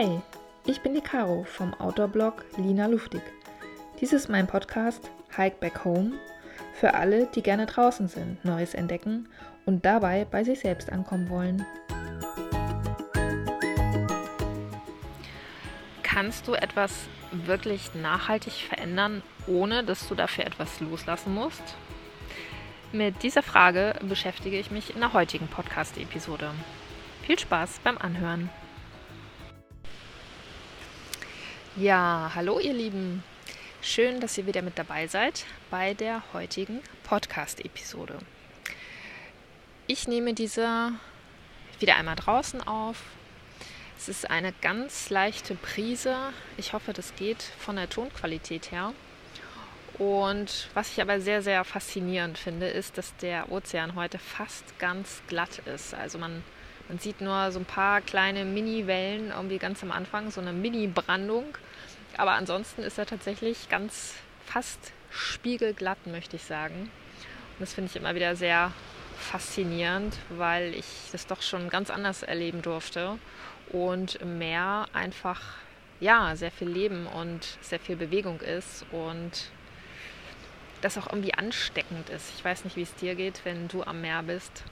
Hi, ich bin die Caro vom Outdoor-Blog Lina Luftig. Dies ist mein Podcast Hike Back Home für alle, die gerne draußen sind, Neues entdecken und dabei bei sich selbst ankommen wollen. Kannst du etwas wirklich nachhaltig verändern, ohne dass du dafür etwas loslassen musst? Mit dieser Frage beschäftige ich mich in der heutigen Podcast-Episode. Viel Spaß beim Anhören. Ja, hallo ihr Lieben. Schön, dass ihr wieder mit dabei seid bei der heutigen Podcast-Episode. Ich nehme diese wieder einmal draußen auf. Es ist eine ganz leichte Prise. Ich hoffe, das geht von der Tonqualität her. Und was ich aber sehr, sehr faszinierend finde, ist, dass der Ozean heute fast ganz glatt ist. Also man, man sieht nur so ein paar kleine Mini-Wellen irgendwie ganz am Anfang, so eine Mini-Brandung. Aber ansonsten ist er tatsächlich ganz fast spiegelglatt, möchte ich sagen. Und das finde ich immer wieder sehr faszinierend, weil ich das doch schon ganz anders erleben durfte und im Meer einfach ja sehr viel Leben und sehr viel Bewegung ist und das auch irgendwie ansteckend ist. Ich weiß nicht, wie es dir geht, wenn du am Meer bist.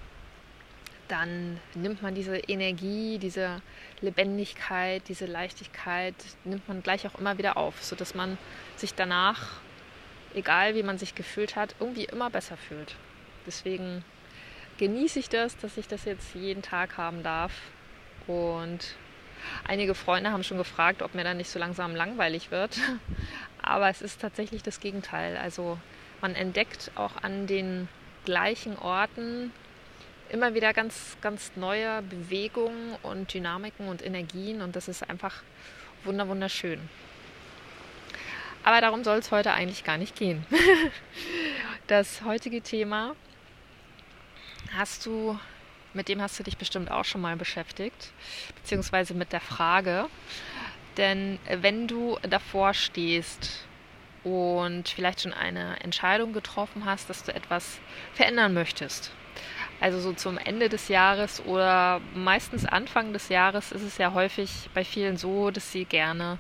Dann nimmt man diese Energie, diese Lebendigkeit, diese Leichtigkeit, nimmt man gleich auch immer wieder auf, sodass man sich danach, egal wie man sich gefühlt hat, irgendwie immer besser fühlt. Deswegen genieße ich das, dass ich das jetzt jeden Tag haben darf. Und einige Freunde haben schon gefragt, ob mir dann nicht so langsam langweilig wird. Aber es ist tatsächlich das Gegenteil. Also man entdeckt auch an den gleichen Orten immer wieder ganz, ganz neue Bewegungen und Dynamiken und Energien und das ist einfach wunderschön. Aber darum soll es heute eigentlich gar nicht gehen. Das heutige Thema hast du, mit dem hast du dich bestimmt auch schon mal beschäftigt, beziehungsweise mit der Frage. Denn wenn du davor stehst und vielleicht schon eine Entscheidung getroffen hast, dass du etwas verändern möchtest. Also so zum Ende des Jahres oder meistens Anfang des Jahres ist es ja häufig bei vielen so, dass sie gerne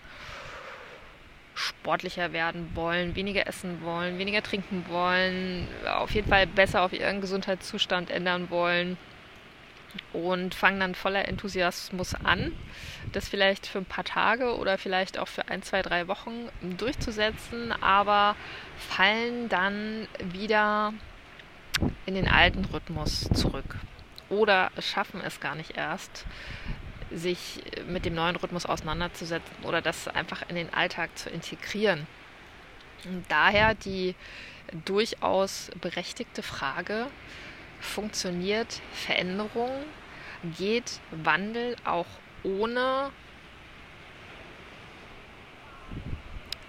sportlicher werden wollen, weniger essen wollen, weniger trinken wollen, auf jeden Fall besser auf ihren Gesundheitszustand ändern wollen und fangen dann voller Enthusiasmus an, das vielleicht für ein paar Tage oder vielleicht auch für ein, zwei, drei Wochen durchzusetzen, aber fallen dann wieder in den alten Rhythmus zurück oder schaffen es gar nicht erst, sich mit dem neuen Rhythmus auseinanderzusetzen oder das einfach in den Alltag zu integrieren. Daher die durchaus berechtigte Frage, funktioniert Veränderung, geht Wandel auch ohne,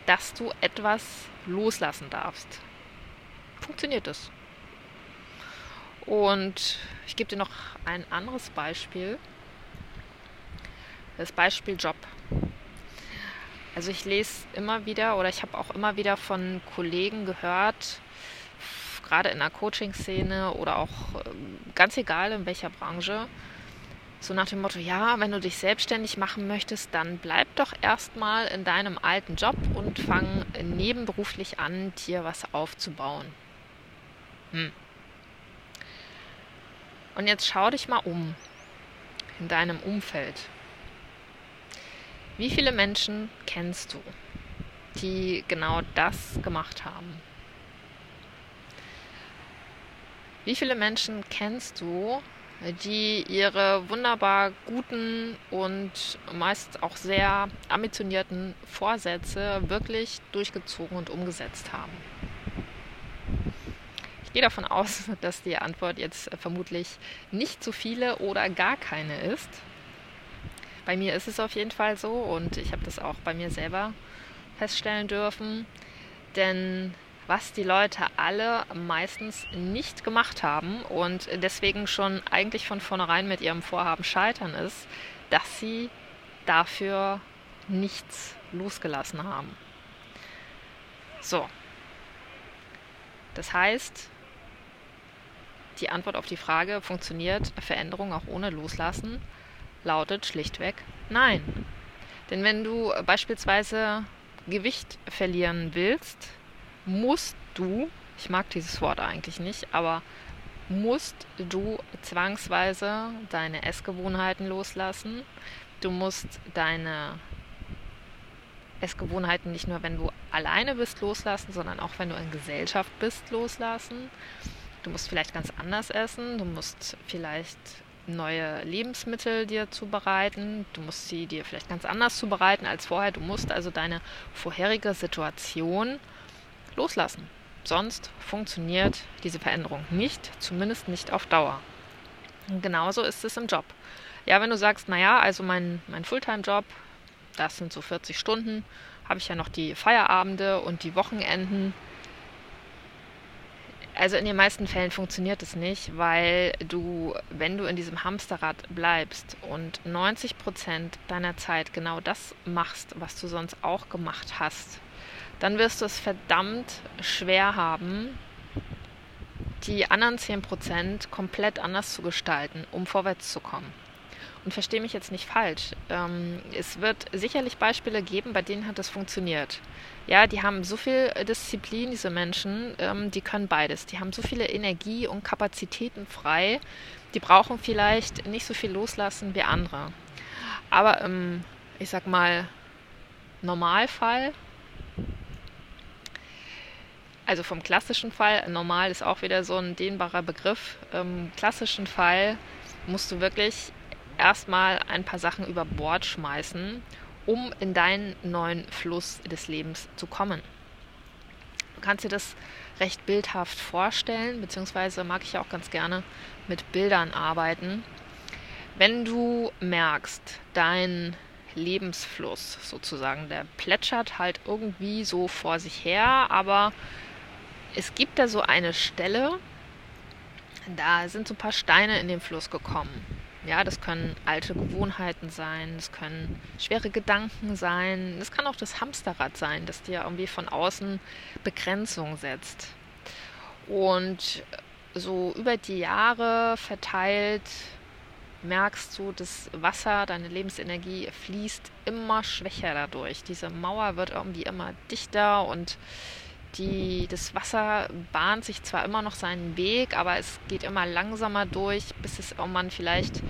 dass du etwas loslassen darfst. Funktioniert es? Und ich gebe dir noch ein anderes Beispiel. Das Beispiel Job. Also ich lese immer wieder oder ich habe auch immer wieder von Kollegen gehört, gerade in der Coaching-Szene oder auch ähm, ganz egal in welcher Branche, so nach dem Motto, ja, wenn du dich selbstständig machen möchtest, dann bleib doch erstmal in deinem alten Job und fang nebenberuflich an, dir was aufzubauen. Hm. Und jetzt schau dich mal um in deinem Umfeld. Wie viele Menschen kennst du, die genau das gemacht haben? Wie viele Menschen kennst du, die ihre wunderbar guten und meist auch sehr ambitionierten Vorsätze wirklich durchgezogen und umgesetzt haben? Ich gehe davon aus, dass die Antwort jetzt vermutlich nicht so viele oder gar keine ist. Bei mir ist es auf jeden Fall so und ich habe das auch bei mir selber feststellen dürfen. Denn was die Leute alle meistens nicht gemacht haben und deswegen schon eigentlich von vornherein mit ihrem Vorhaben scheitern ist, dass sie dafür nichts losgelassen haben. So. Das heißt, die Antwort auf die Frage, funktioniert Veränderung auch ohne Loslassen, lautet schlichtweg nein. Denn wenn du beispielsweise Gewicht verlieren willst, musst du, ich mag dieses Wort eigentlich nicht, aber musst du zwangsweise deine Essgewohnheiten loslassen. Du musst deine Essgewohnheiten nicht nur, wenn du alleine bist, loslassen, sondern auch, wenn du in Gesellschaft bist, loslassen. Du musst vielleicht ganz anders essen. Du musst vielleicht neue Lebensmittel dir zubereiten. Du musst sie dir vielleicht ganz anders zubereiten als vorher. Du musst also deine vorherige Situation loslassen. Sonst funktioniert diese Veränderung nicht, zumindest nicht auf Dauer. Und genauso ist es im Job. Ja, wenn du sagst, naja, also mein, mein Fulltime-Job, das sind so 40 Stunden, habe ich ja noch die Feierabende und die Wochenenden. Also in den meisten Fällen funktioniert es nicht, weil du, wenn du in diesem Hamsterrad bleibst und 90 Prozent deiner Zeit genau das machst, was du sonst auch gemacht hast, dann wirst du es verdammt schwer haben, die anderen 10 Prozent komplett anders zu gestalten, um vorwärts zu kommen. Und verstehe mich jetzt nicht falsch. Ähm, es wird sicherlich Beispiele geben, bei denen hat das funktioniert. Ja, die haben so viel Disziplin, diese Menschen, ähm, die können beides. Die haben so viele Energie und Kapazitäten frei. Die brauchen vielleicht nicht so viel loslassen wie andere. Aber im, ich sag mal, Normalfall, also vom klassischen Fall, normal ist auch wieder so ein dehnbarer Begriff. Im klassischen Fall musst du wirklich erstmal ein paar Sachen über Bord schmeißen, um in deinen neuen Fluss des Lebens zu kommen. Du kannst dir das recht bildhaft vorstellen, beziehungsweise mag ich auch ganz gerne mit Bildern arbeiten. Wenn du merkst, dein Lebensfluss sozusagen, der plätschert halt irgendwie so vor sich her, aber es gibt da so eine Stelle, da sind so ein paar Steine in den Fluss gekommen. Ja, das können alte Gewohnheiten sein, das können schwere Gedanken sein, das kann auch das Hamsterrad sein, das dir irgendwie von außen Begrenzung setzt. Und so über die Jahre verteilt merkst du, das Wasser, deine Lebensenergie fließt immer schwächer dadurch. Diese Mauer wird irgendwie immer dichter und die, das Wasser bahnt sich zwar immer noch seinen Weg, aber es geht immer langsamer durch, bis es irgendwann vielleicht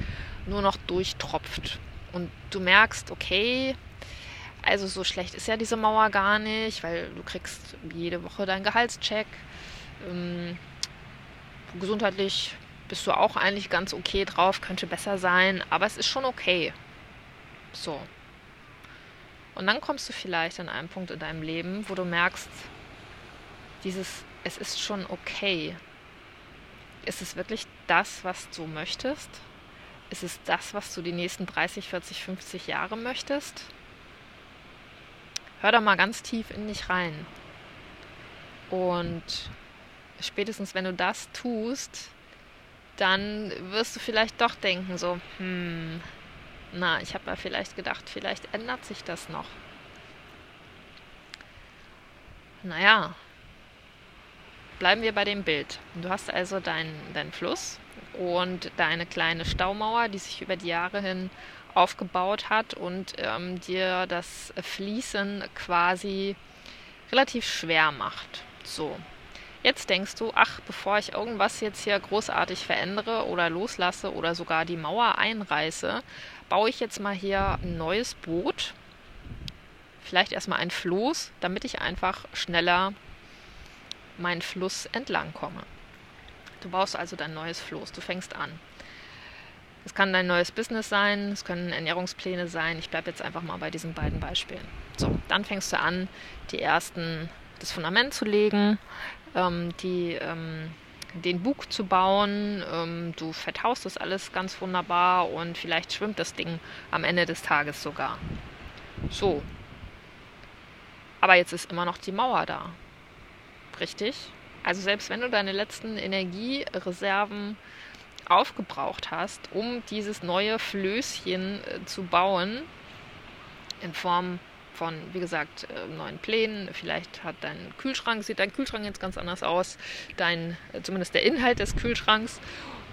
nur noch durchtropft. Und du merkst, okay, also so schlecht ist ja diese Mauer gar nicht, weil du kriegst jede Woche deinen Gehaltscheck. Ähm, gesundheitlich bist du auch eigentlich ganz okay drauf, könnte besser sein, aber es ist schon okay. So. Und dann kommst du vielleicht an einen Punkt in deinem Leben, wo du merkst, dieses, es ist schon okay. Ist es wirklich das, was du möchtest? Ist es das, was du die nächsten 30, 40, 50 Jahre möchtest? Hör da mal ganz tief in dich rein. Und spätestens wenn du das tust, dann wirst du vielleicht doch denken, so, hm, na, ich habe ja vielleicht gedacht, vielleicht ändert sich das noch. Naja, bleiben wir bei dem Bild. Du hast also deinen dein Fluss und deine kleine Staumauer, die sich über die Jahre hin aufgebaut hat und ähm, dir das Fließen quasi relativ schwer macht. So. Jetzt denkst du, ach, bevor ich irgendwas jetzt hier großartig verändere oder loslasse oder sogar die Mauer einreiße, baue ich jetzt mal hier ein neues Boot. Vielleicht erstmal ein Floß, damit ich einfach schneller meinen Fluss entlang komme. Du baust also dein neues Floß, du fängst an. Es kann dein neues Business sein, es können Ernährungspläne sein. Ich bleibe jetzt einfach mal bei diesen beiden Beispielen. So, dann fängst du an, die ersten, das Fundament zu legen, ähm, die, ähm, den Bug zu bauen. Ähm, du vertaust das alles ganz wunderbar und vielleicht schwimmt das Ding am Ende des Tages sogar. So. Aber jetzt ist immer noch die Mauer da richtig. Also selbst wenn du deine letzten Energiereserven aufgebraucht hast, um dieses neue Flößchen äh, zu bauen, in Form von, wie gesagt, äh, neuen Plänen. Vielleicht hat dein Kühlschrank, sieht dein Kühlschrank jetzt ganz anders aus, dein, äh, zumindest der Inhalt des Kühlschranks.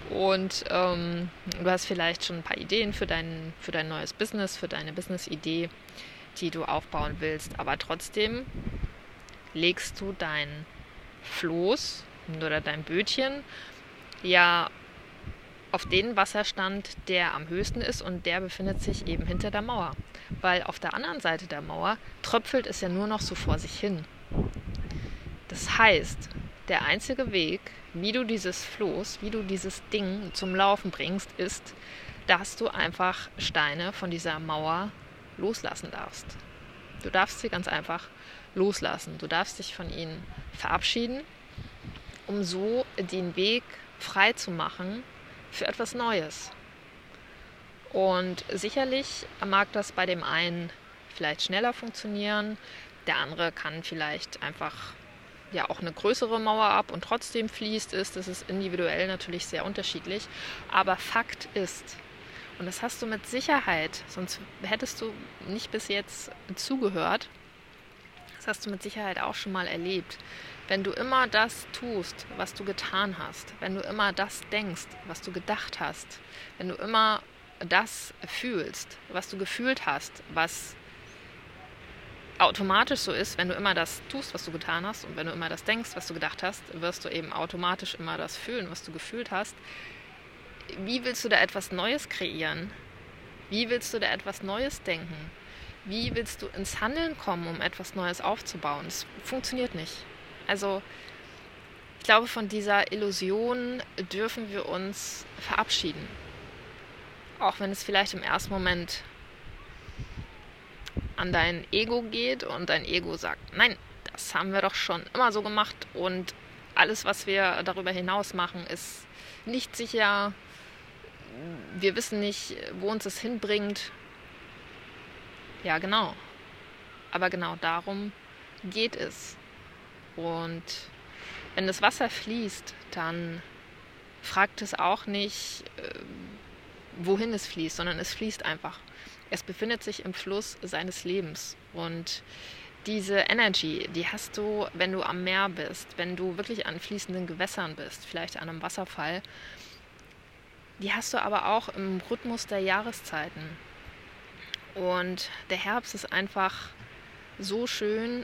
Und ähm, du hast vielleicht schon ein paar Ideen für dein, für dein neues Business, für deine Business-Idee, die du aufbauen willst. Aber trotzdem legst du dein Floß oder dein Bötchen ja auf den Wasserstand, der am höchsten ist und der befindet sich eben hinter der Mauer. Weil auf der anderen Seite der Mauer tröpfelt es ja nur noch so vor sich hin. Das heißt, der einzige Weg, wie du dieses Floß, wie du dieses Ding zum Laufen bringst, ist, dass du einfach Steine von dieser Mauer loslassen darfst. Du darfst sie ganz einfach loslassen. Du darfst dich von ihnen verabschieden, um so den Weg frei zu machen für etwas Neues. Und sicherlich mag das bei dem einen vielleicht schneller funktionieren, der andere kann vielleicht einfach ja auch eine größere Mauer ab und trotzdem fließt es. Das ist individuell natürlich sehr unterschiedlich. Aber Fakt ist, und das hast du mit Sicherheit, sonst hättest du nicht bis jetzt zugehört, hast du mit Sicherheit auch schon mal erlebt. Wenn du immer das tust, was du getan hast, wenn du immer das denkst, was du gedacht hast, wenn du immer das fühlst, was du gefühlt hast, was automatisch so ist, wenn du immer das tust, was du getan hast und wenn du immer das denkst, was du gedacht hast, wirst du eben automatisch immer das fühlen, was du gefühlt hast. Wie willst du da etwas Neues kreieren? Wie willst du da etwas Neues denken? Wie willst du ins Handeln kommen, um etwas Neues aufzubauen? Es funktioniert nicht. Also ich glaube, von dieser Illusion dürfen wir uns verabschieden. Auch wenn es vielleicht im ersten Moment an dein Ego geht und dein Ego sagt, nein, das haben wir doch schon immer so gemacht und alles, was wir darüber hinaus machen, ist nicht sicher. Wir wissen nicht, wo uns es hinbringt. Ja, genau. Aber genau darum geht es. Und wenn das Wasser fließt, dann fragt es auch nicht, äh, wohin es fließt, sondern es fließt einfach. Es befindet sich im Fluss seines Lebens. Und diese Energy, die hast du, wenn du am Meer bist, wenn du wirklich an fließenden Gewässern bist, vielleicht an einem Wasserfall. Die hast du aber auch im Rhythmus der Jahreszeiten. Und der Herbst ist einfach so schön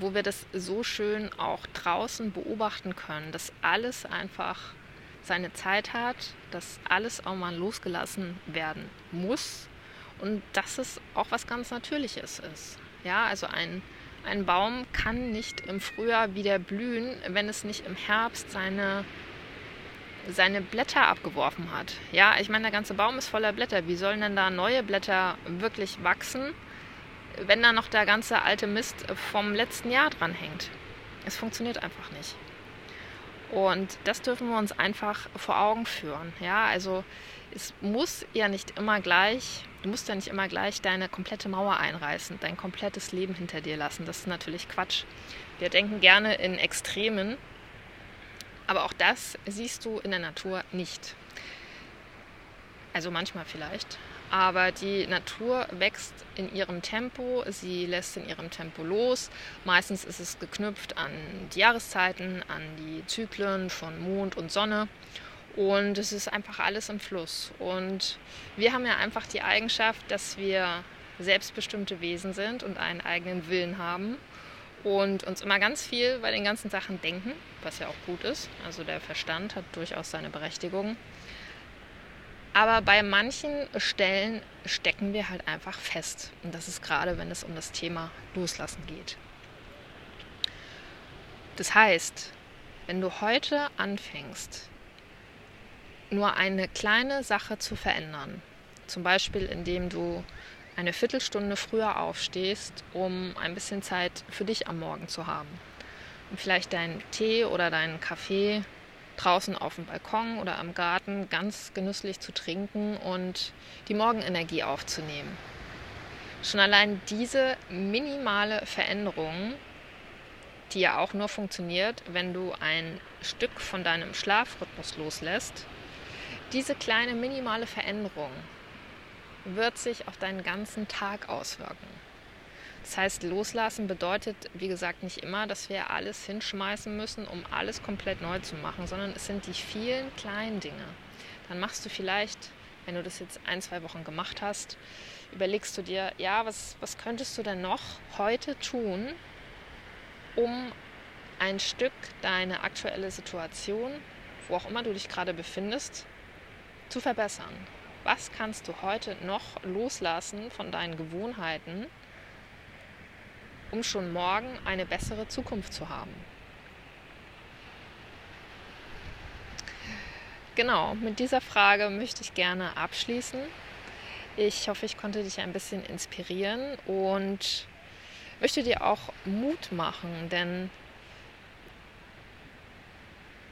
wo wir das so schön auch draußen beobachten können, dass alles einfach seine Zeit hat, dass alles auch mal losgelassen werden muss und dass es auch was ganz Natürliches ist. Ja, also ein, ein Baum kann nicht im Frühjahr wieder blühen, wenn es nicht im Herbst seine, seine Blätter abgeworfen hat. Ja, ich meine, der ganze Baum ist voller Blätter. Wie sollen denn da neue Blätter wirklich wachsen? wenn da noch der ganze alte Mist vom letzten Jahr dran hängt. Es funktioniert einfach nicht. Und das dürfen wir uns einfach vor Augen führen. Ja, also es muss ja nicht immer gleich, du musst ja nicht immer gleich deine komplette Mauer einreißen, dein komplettes Leben hinter dir lassen. Das ist natürlich Quatsch. Wir denken gerne in Extremen, aber auch das siehst du in der Natur nicht. Also manchmal vielleicht, aber die Natur wächst in ihrem Tempo, sie lässt in ihrem Tempo los. Meistens ist es geknüpft an die Jahreszeiten, an die Zyklen von Mond und Sonne. Und es ist einfach alles im Fluss. Und wir haben ja einfach die Eigenschaft, dass wir selbstbestimmte Wesen sind und einen eigenen Willen haben und uns immer ganz viel bei den ganzen Sachen denken, was ja auch gut ist. Also der Verstand hat durchaus seine Berechtigung. Aber bei manchen Stellen stecken wir halt einfach fest. Und das ist gerade, wenn es um das Thema Loslassen geht. Das heißt, wenn du heute anfängst, nur eine kleine Sache zu verändern, zum Beispiel indem du eine Viertelstunde früher aufstehst, um ein bisschen Zeit für dich am Morgen zu haben. Und vielleicht deinen Tee oder deinen Kaffee draußen auf dem Balkon oder am Garten ganz genüsslich zu trinken und die Morgenenergie aufzunehmen. Schon allein diese minimale Veränderung, die ja auch nur funktioniert, wenn du ein Stück von deinem Schlafrhythmus loslässt, diese kleine minimale Veränderung wird sich auf deinen ganzen Tag auswirken. Das heißt, loslassen bedeutet, wie gesagt, nicht immer, dass wir alles hinschmeißen müssen, um alles komplett neu zu machen, sondern es sind die vielen kleinen Dinge. Dann machst du vielleicht, wenn du das jetzt ein, zwei Wochen gemacht hast, überlegst du dir, ja, was, was könntest du denn noch heute tun, um ein Stück deine aktuelle Situation, wo auch immer du dich gerade befindest, zu verbessern. Was kannst du heute noch loslassen von deinen Gewohnheiten, um schon morgen eine bessere Zukunft zu haben. Genau, mit dieser Frage möchte ich gerne abschließen. Ich hoffe, ich konnte dich ein bisschen inspirieren und möchte dir auch Mut machen, denn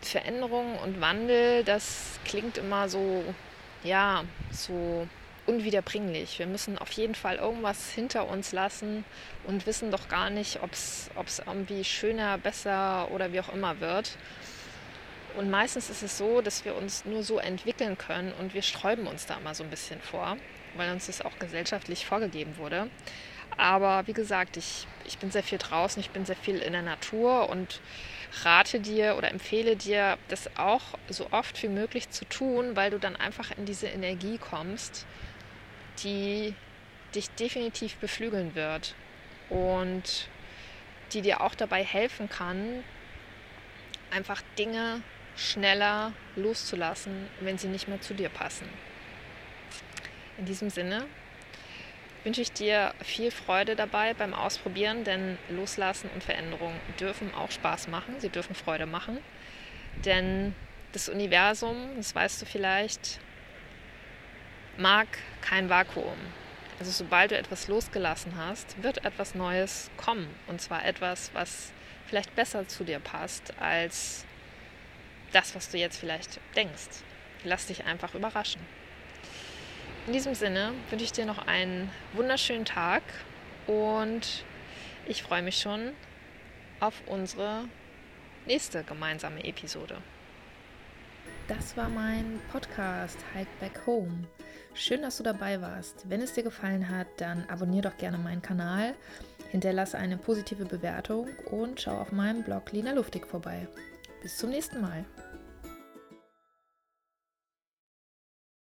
Veränderung und Wandel, das klingt immer so, ja, so unwiederbringlich. Wir müssen auf jeden Fall irgendwas hinter uns lassen und wissen doch gar nicht, ob es irgendwie schöner, besser oder wie auch immer wird. Und meistens ist es so, dass wir uns nur so entwickeln können und wir sträuben uns da immer so ein bisschen vor, weil uns das auch gesellschaftlich vorgegeben wurde. Aber wie gesagt, ich, ich bin sehr viel draußen, ich bin sehr viel in der Natur und rate dir oder empfehle dir, das auch so oft wie möglich zu tun, weil du dann einfach in diese Energie kommst die dich definitiv beflügeln wird und die dir auch dabei helfen kann, einfach Dinge schneller loszulassen, wenn sie nicht mehr zu dir passen. In diesem Sinne wünsche ich dir viel Freude dabei beim Ausprobieren, denn Loslassen und Veränderung dürfen auch Spaß machen, sie dürfen Freude machen, denn das Universum, das weißt du vielleicht, mag kein Vakuum. Also sobald du etwas losgelassen hast, wird etwas Neues kommen. Und zwar etwas, was vielleicht besser zu dir passt als das, was du jetzt vielleicht denkst. Lass dich einfach überraschen. In diesem Sinne wünsche ich dir noch einen wunderschönen Tag und ich freue mich schon auf unsere nächste gemeinsame Episode. Das war mein Podcast Hike Back Home. Schön, dass du dabei warst. Wenn es dir gefallen hat, dann abonniere doch gerne meinen Kanal, hinterlasse eine positive Bewertung und schau auf meinem Blog Lina Luftig vorbei. Bis zum nächsten Mal.